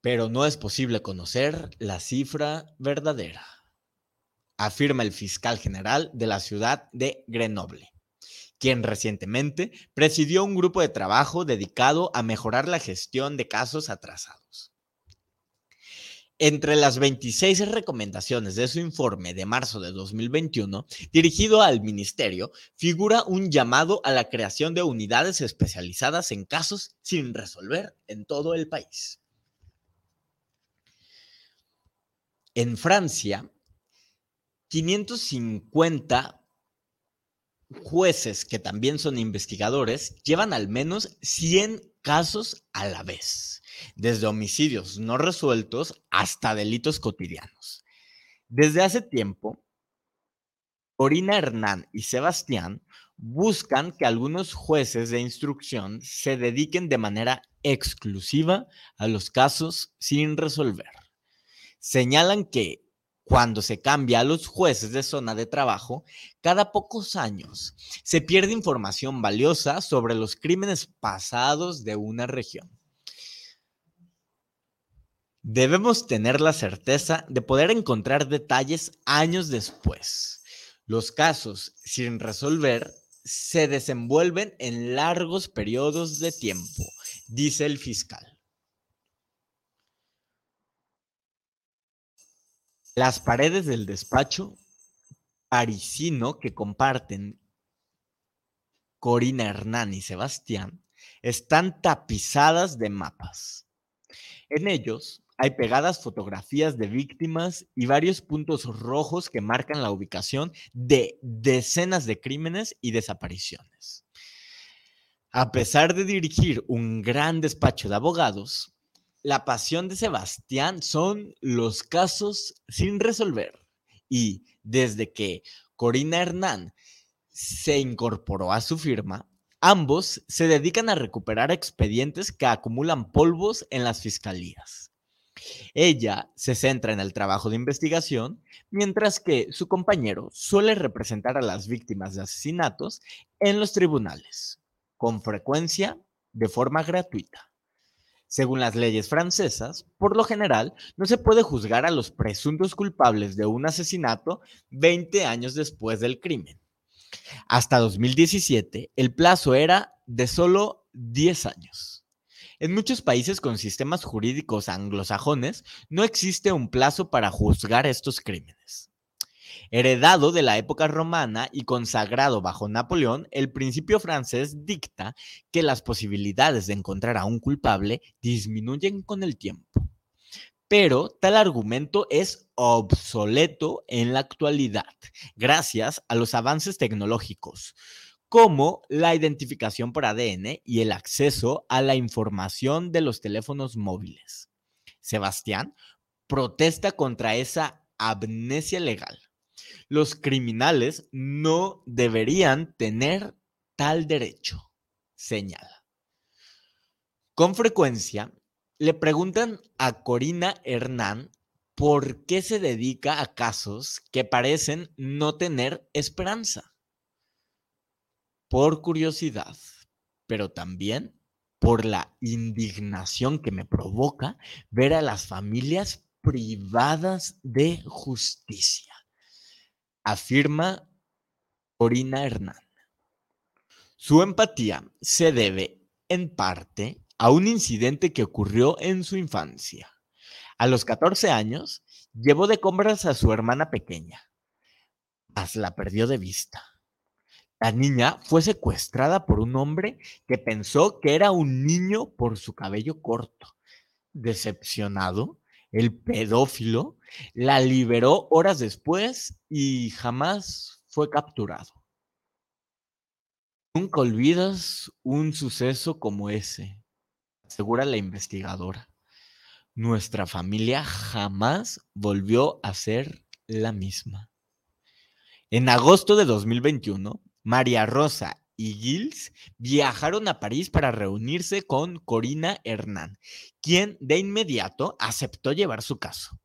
Pero no es posible conocer la cifra verdadera afirma el fiscal general de la ciudad de Grenoble, quien recientemente presidió un grupo de trabajo dedicado a mejorar la gestión de casos atrasados. Entre las 26 recomendaciones de su informe de marzo de 2021, dirigido al Ministerio, figura un llamado a la creación de unidades especializadas en casos sin resolver en todo el país. En Francia, 550 jueces que también son investigadores llevan al menos 100 casos a la vez, desde homicidios no resueltos hasta delitos cotidianos. Desde hace tiempo, Corina Hernán y Sebastián buscan que algunos jueces de instrucción se dediquen de manera exclusiva a los casos sin resolver. Señalan que cuando se cambia a los jueces de zona de trabajo, cada pocos años se pierde información valiosa sobre los crímenes pasados de una región. Debemos tener la certeza de poder encontrar detalles años después. Los casos sin resolver se desenvuelven en largos periodos de tiempo, dice el fiscal. Las paredes del despacho parisino que comparten Corina Hernán y Sebastián están tapizadas de mapas. En ellos hay pegadas fotografías de víctimas y varios puntos rojos que marcan la ubicación de decenas de crímenes y desapariciones. A pesar de dirigir un gran despacho de abogados, la pasión de Sebastián son los casos sin resolver. Y desde que Corina Hernán se incorporó a su firma, ambos se dedican a recuperar expedientes que acumulan polvos en las fiscalías. Ella se centra en el trabajo de investigación, mientras que su compañero suele representar a las víctimas de asesinatos en los tribunales, con frecuencia de forma gratuita. Según las leyes francesas, por lo general, no se puede juzgar a los presuntos culpables de un asesinato 20 años después del crimen. Hasta 2017, el plazo era de solo 10 años. En muchos países con sistemas jurídicos anglosajones no existe un plazo para juzgar estos crímenes. Heredado de la época romana y consagrado bajo Napoleón, el principio francés dicta que las posibilidades de encontrar a un culpable disminuyen con el tiempo. Pero tal argumento es obsoleto en la actualidad, gracias a los avances tecnológicos, como la identificación por ADN y el acceso a la información de los teléfonos móviles. Sebastián protesta contra esa amnesia legal los criminales no deberían tener tal derecho, señala. Con frecuencia le preguntan a Corina Hernán por qué se dedica a casos que parecen no tener esperanza. Por curiosidad, pero también por la indignación que me provoca ver a las familias privadas de justicia afirma Corina Hernán. Su empatía se debe, en parte, a un incidente que ocurrió en su infancia. A los 14 años, llevó de compras a su hermana pequeña, mas la perdió de vista. La niña fue secuestrada por un hombre que pensó que era un niño por su cabello corto. Decepcionado, el pedófilo, la liberó horas después y jamás fue capturado. Nunca olvidas un suceso como ese, asegura la investigadora. Nuestra familia jamás volvió a ser la misma. En agosto de 2021, María Rosa y Gilles viajaron a París para reunirse con Corina Hernán, quien de inmediato aceptó llevar su caso.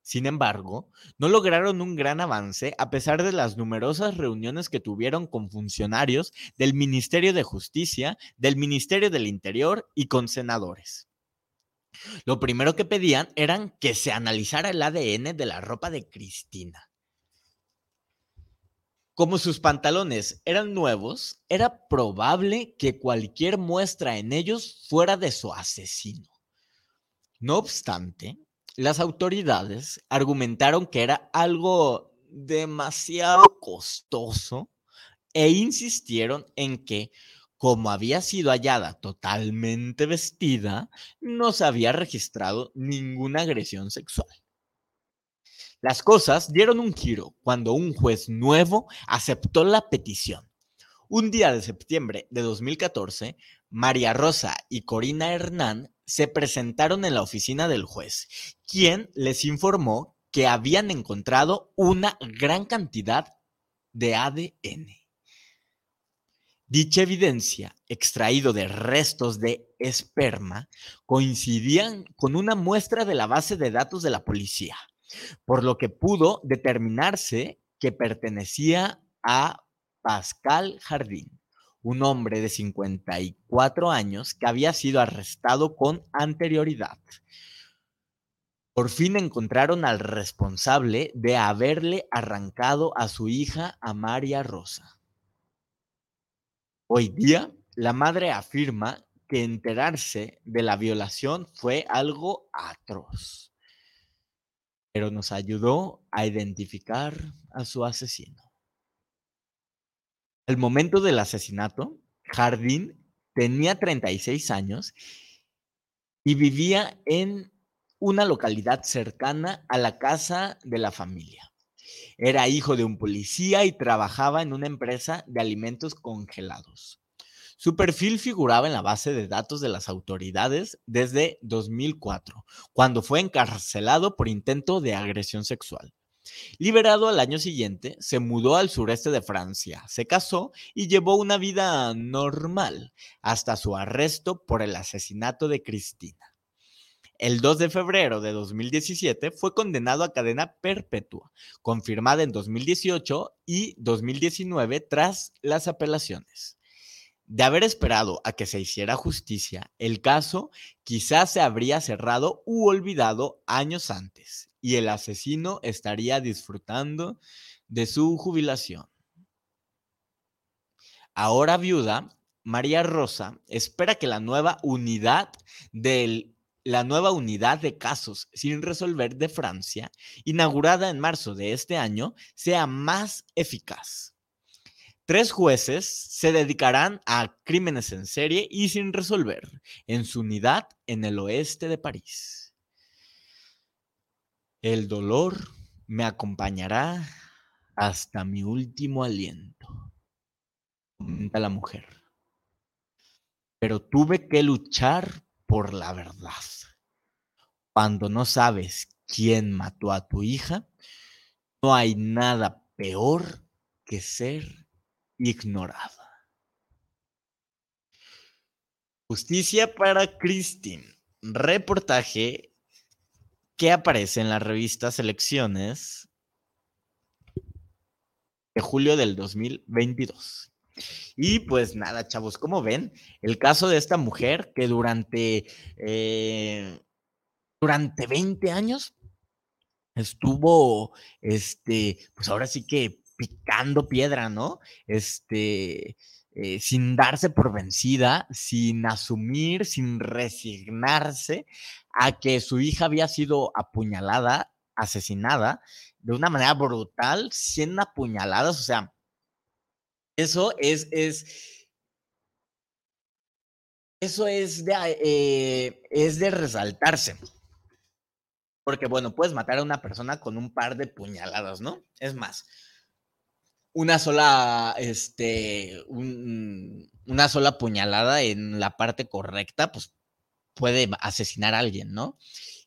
Sin embargo, no lograron un gran avance a pesar de las numerosas reuniones que tuvieron con funcionarios del Ministerio de Justicia, del Ministerio del Interior y con senadores. Lo primero que pedían eran que se analizara el ADN de la ropa de Cristina. Como sus pantalones eran nuevos, era probable que cualquier muestra en ellos fuera de su asesino. No obstante, las autoridades argumentaron que era algo demasiado costoso e insistieron en que, como había sido hallada totalmente vestida, no se había registrado ninguna agresión sexual. Las cosas dieron un giro cuando un juez nuevo aceptó la petición. Un día de septiembre de 2014, María Rosa y Corina Hernán se presentaron en la oficina del juez, quien les informó que habían encontrado una gran cantidad de ADN. Dicha evidencia, extraído de restos de esperma, coincidían con una muestra de la base de datos de la policía, por lo que pudo determinarse que pertenecía a Pascal Jardín, un hombre de 54 años que había sido arrestado con anterioridad. Por fin encontraron al responsable de haberle arrancado a su hija a María Rosa. Hoy día, la madre afirma que enterarse de la violación fue algo atroz, pero nos ayudó a identificar a su asesino. Al momento del asesinato, Jardín tenía 36 años y vivía en una localidad cercana a la casa de la familia. Era hijo de un policía y trabajaba en una empresa de alimentos congelados. Su perfil figuraba en la base de datos de las autoridades desde 2004, cuando fue encarcelado por intento de agresión sexual. Liberado al año siguiente, se mudó al sureste de Francia, se casó y llevó una vida normal hasta su arresto por el asesinato de Cristina. El 2 de febrero de 2017 fue condenado a cadena perpetua, confirmada en 2018 y 2019 tras las apelaciones. De haber esperado a que se hiciera justicia, el caso quizás se habría cerrado u olvidado años antes y el asesino estaría disfrutando de su jubilación. Ahora viuda, María Rosa espera que la nueva unidad del la nueva unidad de casos sin resolver de Francia, inaugurada en marzo de este año, sea más eficaz. Tres jueces se dedicarán a crímenes en serie y sin resolver en su unidad en el oeste de París. El dolor me acompañará hasta mi último aliento, comenta la mujer. Pero tuve que luchar por la verdad. Cuando no sabes quién mató a tu hija, no hay nada peor que ser ignorada. Justicia para Christine. Reportaje que aparece en la revista Selecciones de julio del 2022. Y pues nada, chavos, como ven, el caso de esta mujer que durante, eh, durante 20 años estuvo, este, pues ahora sí que picando piedra, ¿no? Este, eh, sin darse por vencida, sin asumir, sin resignarse a que su hija había sido apuñalada, asesinada de una manera brutal, 100 apuñaladas, o sea, eso es, es, eso es de, eh, es de resaltarse. Porque, bueno, puedes matar a una persona con un par de puñaladas, ¿no? Es más, una sola, este, una sola puñalada en la parte correcta, pues puede asesinar a alguien, ¿no?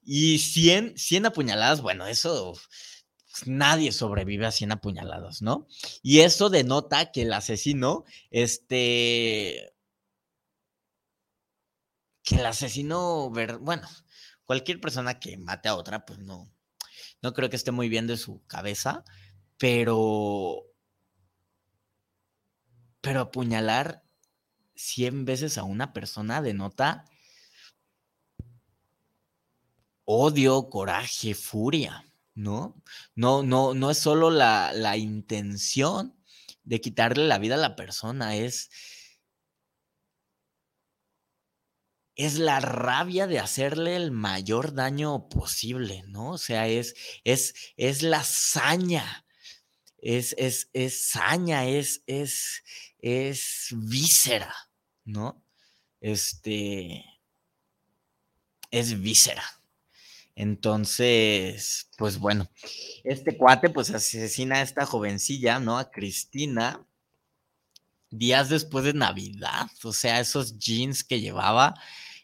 Y 100, 100 apuñaladas, bueno, eso pues, nadie sobrevive a 100 apuñaladas, ¿no? Y eso denota que el asesino, este, que el asesino, bueno, cualquier persona que mate a otra, pues no, no creo que esté muy bien de su cabeza, pero, pero apuñalar 100 veces a una persona denota odio, coraje, furia. ¿no? No, no, no es solo la, la intención de quitarle la vida a la persona, es, es la rabia de hacerle el mayor daño posible, ¿no? O sea, es, es, es la saña, es, es, es saña, es, es, es víscera, ¿no? Este, es víscera. Entonces, pues bueno, este cuate pues asesina a esta jovencilla, ¿no? A Cristina, días después de Navidad. O sea, esos jeans que llevaba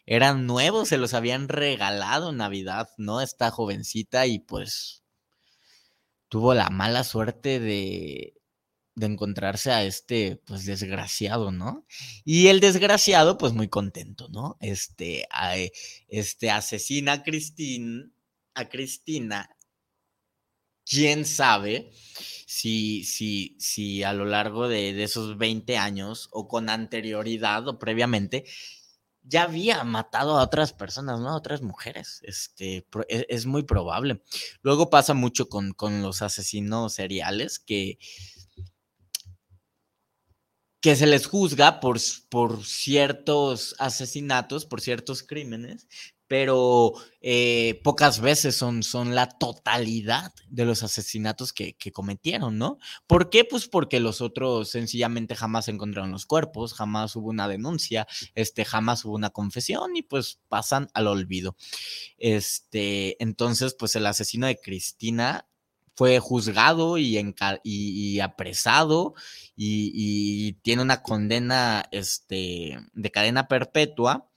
eran nuevos, se los habían regalado en Navidad, ¿no? Esta jovencita y pues tuvo la mala suerte de, de encontrarse a este, pues, desgraciado, ¿no? Y el desgraciado, pues, muy contento, ¿no? Este, este asesina a, a Cristina, quién sabe si, si, si a lo largo de, de, esos 20 años o con anterioridad o previamente ya había matado a otras personas, ¿no? A otras mujeres. Este, e, es, muy probable. Luego pasa mucho con, con los asesinos seriales que que se les juzga por, por ciertos asesinatos, por ciertos crímenes, pero eh, pocas veces son, son la totalidad de los asesinatos que, cometieron, ¿no? ¿Por qué? Pues porque los otros sencillamente jamás encontraron los cuerpos, jamás hubo una denuncia, este, jamás hubo una confesión y pues pasan al olvido. Este, entonces, pues el asesino de Cristina fue juzgado y, y, apresado y, tiene una condena este, de cadena perpetua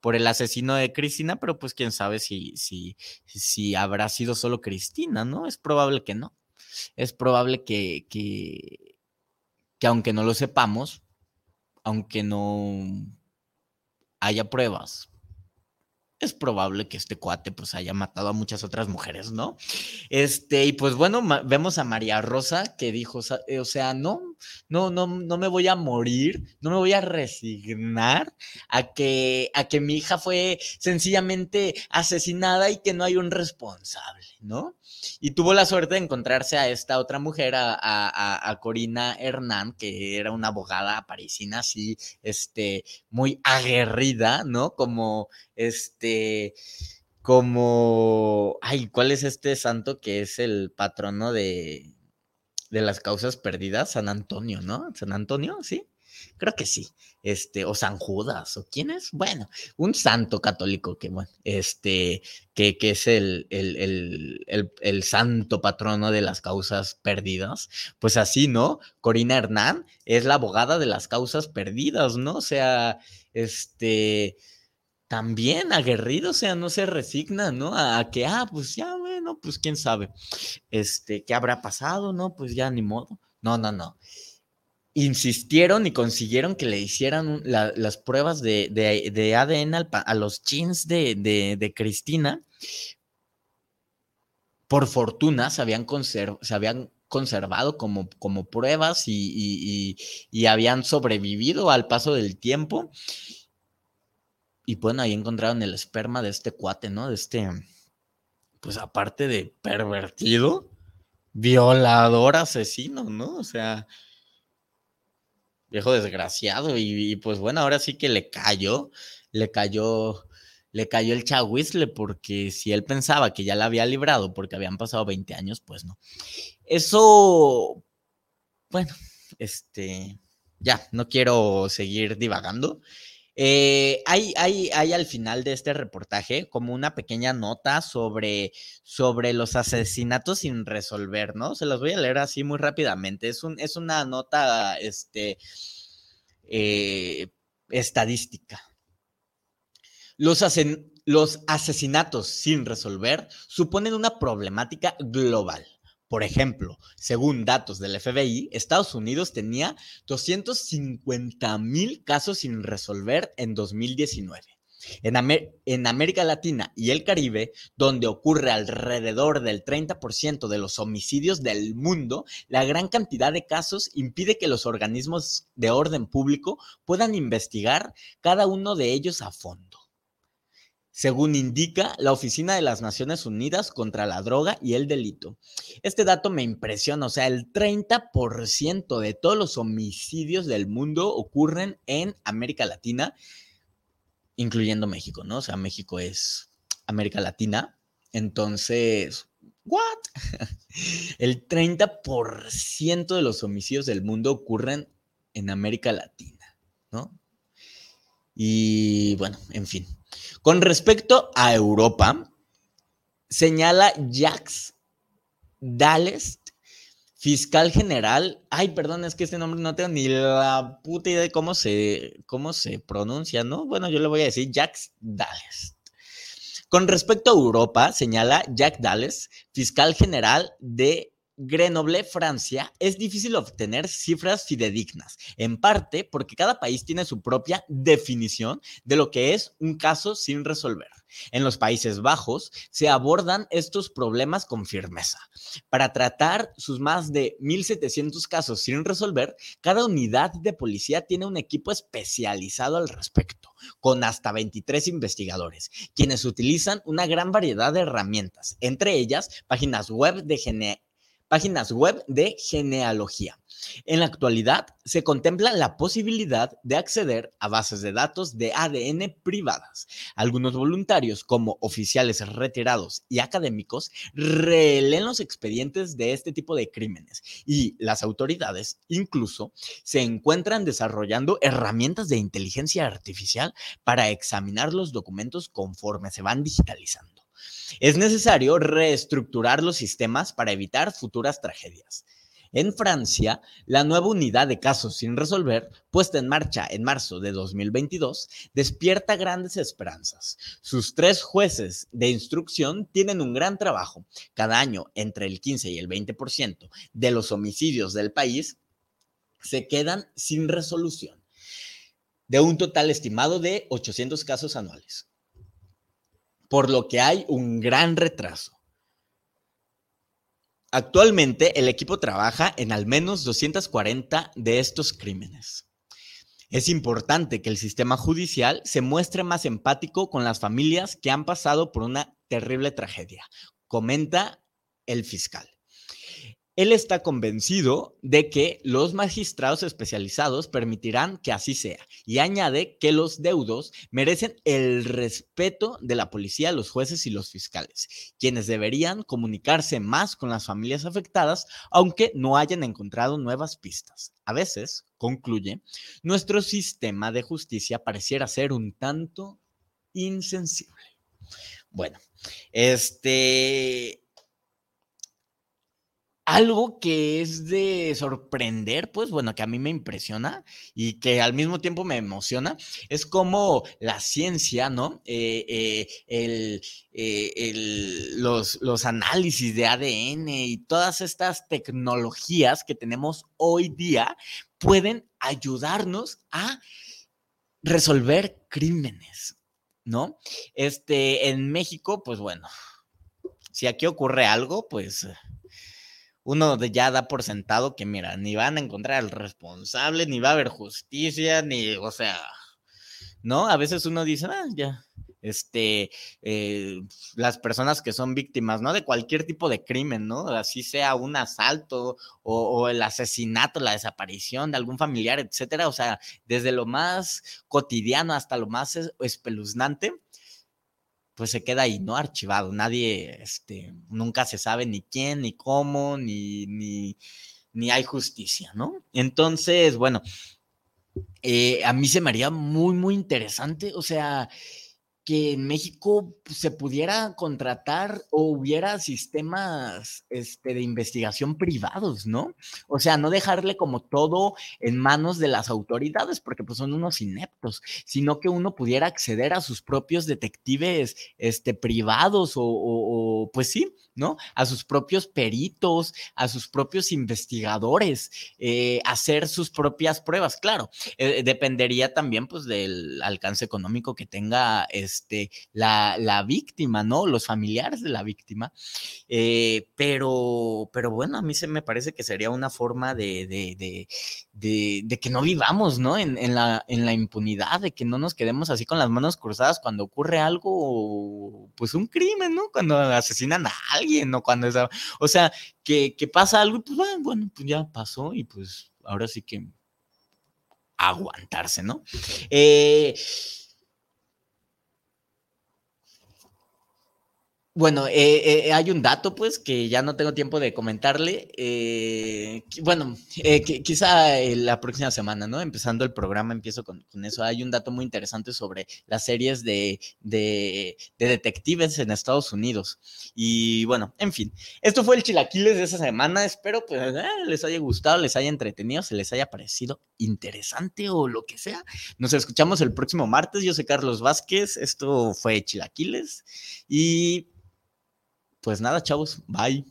por el asesino de Cristina, pero pues quién sabe si, si, si habrá sido solo Cristina, ¿no? Es probable que no. Es probable que, que, que aunque no lo sepamos, aunque no haya pruebas, es probable que este cuate pues haya matado a muchas otras mujeres, ¿no? Este, y pues bueno, vemos a María Rosa que dijo, eh, o sea, no, no, no, no me voy a morir, no me voy a resignar a que, a que mi hija fue sencillamente asesinada y que no hay un responsable, ¿no? Y tuvo la suerte de encontrarse a esta otra mujer, a, a, Corina Hernán, que era una abogada parisina así, este, muy aguerrida, ¿no? Como, este, como, ay, ¿cuál es este santo que es el patrono de, de las causas perdidas? San Antonio, ¿no? San Antonio, sí. Creo que sí. Este, o San Judas, o quién es? Bueno, un santo católico que, bueno, este, que, que es el, el, el, el, santo patrono de las causas perdidas. Pues así, ¿no? Corina Hernán es la abogada de las causas perdidas, ¿no? O sea, este también aguerrido, o sea, no se resigna, ¿no? A, que, ah, pues ya, bueno, pues quién sabe, este, ¿qué habrá pasado? No, pues ya ni modo. No, no, no insistieron y consiguieron que le hicieran las pruebas de, ADN a los jeans de, Cristina. Por fortuna se habían, se habían conservado como, como pruebas y, y, habían sobrevivido al paso del tiempo. Y bueno, ahí encontraron el esperma de este cuate, ¿no? De este, pues aparte de pervertido, violador, asesino, ¿no? O sea, viejo desgraciado. Y, pues bueno, ahora sí que le cayó, le cayó, le cayó el chahuizle, porque si él pensaba que ya la había librado porque habían pasado 20 años, pues no. Eso, bueno, este, ya, no quiero seguir divagando. Eh, hay, hay, hay, al final de este reportaje como una pequeña nota sobre, sobre los asesinatos sin resolver, ¿no? Se los voy a leer así muy rápidamente. Es, un, es una nota este, eh, estadística. Los, los asesinatos sin resolver suponen una problemática global por ejemplo, según datos del FBI, Estados Unidos tenía 250 mil casos sin resolver en 2019. En, en, América Latina y el Caribe, donde ocurre alrededor del 30% de los homicidios del mundo, la gran cantidad de casos impide que los organismos de orden público puedan investigar cada uno de ellos a fondo según indica la Oficina de las Naciones Unidas contra la Droga y el Delito. Este dato me impresiona, o sea, el 30% de todos los homicidios del mundo ocurren en América Latina, incluyendo México, ¿no? O sea, México es América Latina. Entonces, ¿what? El 30% de los homicidios del mundo ocurren en América Latina, ¿no? Y bueno, en fin. Con respecto a Europa, señala Jacques Dales, fiscal general. Ay, perdón, es que este nombre no tengo ni la puta idea de cómo se, cómo se pronuncia, ¿no? Bueno, yo le voy a decir Jacques Dales. Con respecto a Europa, señala Jack Dales, fiscal general de Grenoble, Francia, es difícil obtener cifras fidedignas, en parte porque cada país tiene su propia definición de lo que es un caso sin resolver. En los Países Bajos se abordan estos problemas con firmeza. Para tratar sus más de 1.700 casos sin resolver, cada unidad de policía tiene un equipo especializado al respecto, con hasta 23 investigadores, quienes utilizan una gran variedad de herramientas, entre ellas páginas web de páginas web de genealogía. En la actualidad, se contempla la posibilidad de acceder a bases de datos de ADN privadas. Algunos voluntarios, como oficiales retirados y académicos, releen los expedientes de este tipo de crímenes y las autoridades incluso se encuentran desarrollando herramientas de inteligencia artificial para examinar los documentos conforme se van digitalizando. Es necesario reestructurar los sistemas para evitar futuras tragedias. En Francia, la nueva unidad de casos sin resolver, puesta en marcha en marzo de 2022, despierta grandes esperanzas. Sus tres jueces de instrucción tienen un gran trabajo. Cada año, entre el 15 y el 20% de los homicidios del país se quedan sin resolución, de un total estimado de 800 casos anuales por lo que hay un gran retraso. Actualmente el equipo trabaja en al menos 240 de estos crímenes. Es importante que el sistema judicial se muestre más empático con las familias que han pasado por una terrible tragedia, comenta el fiscal. Él está convencido de que los magistrados especializados permitirán que así sea y añade que los deudos merecen el respeto de la policía, los jueces y los fiscales, quienes deberían comunicarse más con las familias afectadas, aunque no hayan encontrado nuevas pistas. A veces, concluye, nuestro sistema de justicia pareciera ser un tanto insensible. Bueno, este algo que es de sorprender, pues bueno, que a mí me impresiona y que al mismo tiempo me emociona, es como la ciencia, ¿no? Eh, eh, eh, los, los análisis de ADN y todas estas tecnologías que tenemos hoy día pueden ayudarnos a resolver crímenes, ¿no? Este, en México, pues bueno, si aquí ocurre algo, pues uno ya da por sentado que, mira, ni van a encontrar al responsable, ni va a haber justicia, ni, o sea, ¿no? A veces uno dice, ah, ya, este, eh, las personas que son víctimas, ¿no? De cualquier tipo de crimen, ¿no? Así sea un asalto o, o, el asesinato, la desaparición de algún familiar, etcétera. O sea, desde lo más cotidiano hasta lo más espeluznante, pues se queda ahí, ¿no? Archivado. Nadie, este, nunca se sabe ni quién, ni cómo, ni, ni, ni hay justicia, ¿no? Entonces, bueno, eh, a mí se me haría muy, muy interesante, o sea, que en México pues, se pudiera contratar o hubiera sistemas este, de investigación privados, ¿no? O sea, no dejarle como todo en manos de las autoridades, porque pues son unos ineptos, sino que uno pudiera acceder a sus propios detectives este, privados o, pues sí, ¿no? A sus propios peritos, a sus propios investigadores, eh, hacer sus propias pruebas. Claro, eh, dependería también pues del alcance económico que tenga. Este, este, la, víctima, ¿no? Los familiares de la víctima. Eh, pero, pero bueno, a mí se me parece que sería una forma de, de, que no vivamos, ¿no? En, la, en la impunidad, de que no nos quedemos así con las manos cruzadas cuando ocurre algo, pues un crimen, ¿no? Cuando asesinan a alguien o cuando o sea, que, pasa algo, pues bueno, bueno, pues ya pasó y pues ahora sí que aguantarse, ¿no? Eh, Bueno, eh, eh, hay un dato, pues, que ya no tengo tiempo de comentarle. Eh, bueno, quizá la próxima semana, ¿no? Empezando el programa, empiezo con, eso. Hay un dato muy interesante sobre las series de, de, detectives en Estados Unidos. Y bueno, en fin, esto fue el Chilaquiles de esa semana. Espero, pues, les haya gustado, les haya entretenido, se les haya parecido interesante o lo que sea. Nos escuchamos el próximo martes. Yo soy Carlos Vázquez. Esto fue Chilaquiles. Y pues nada, chavos, bye.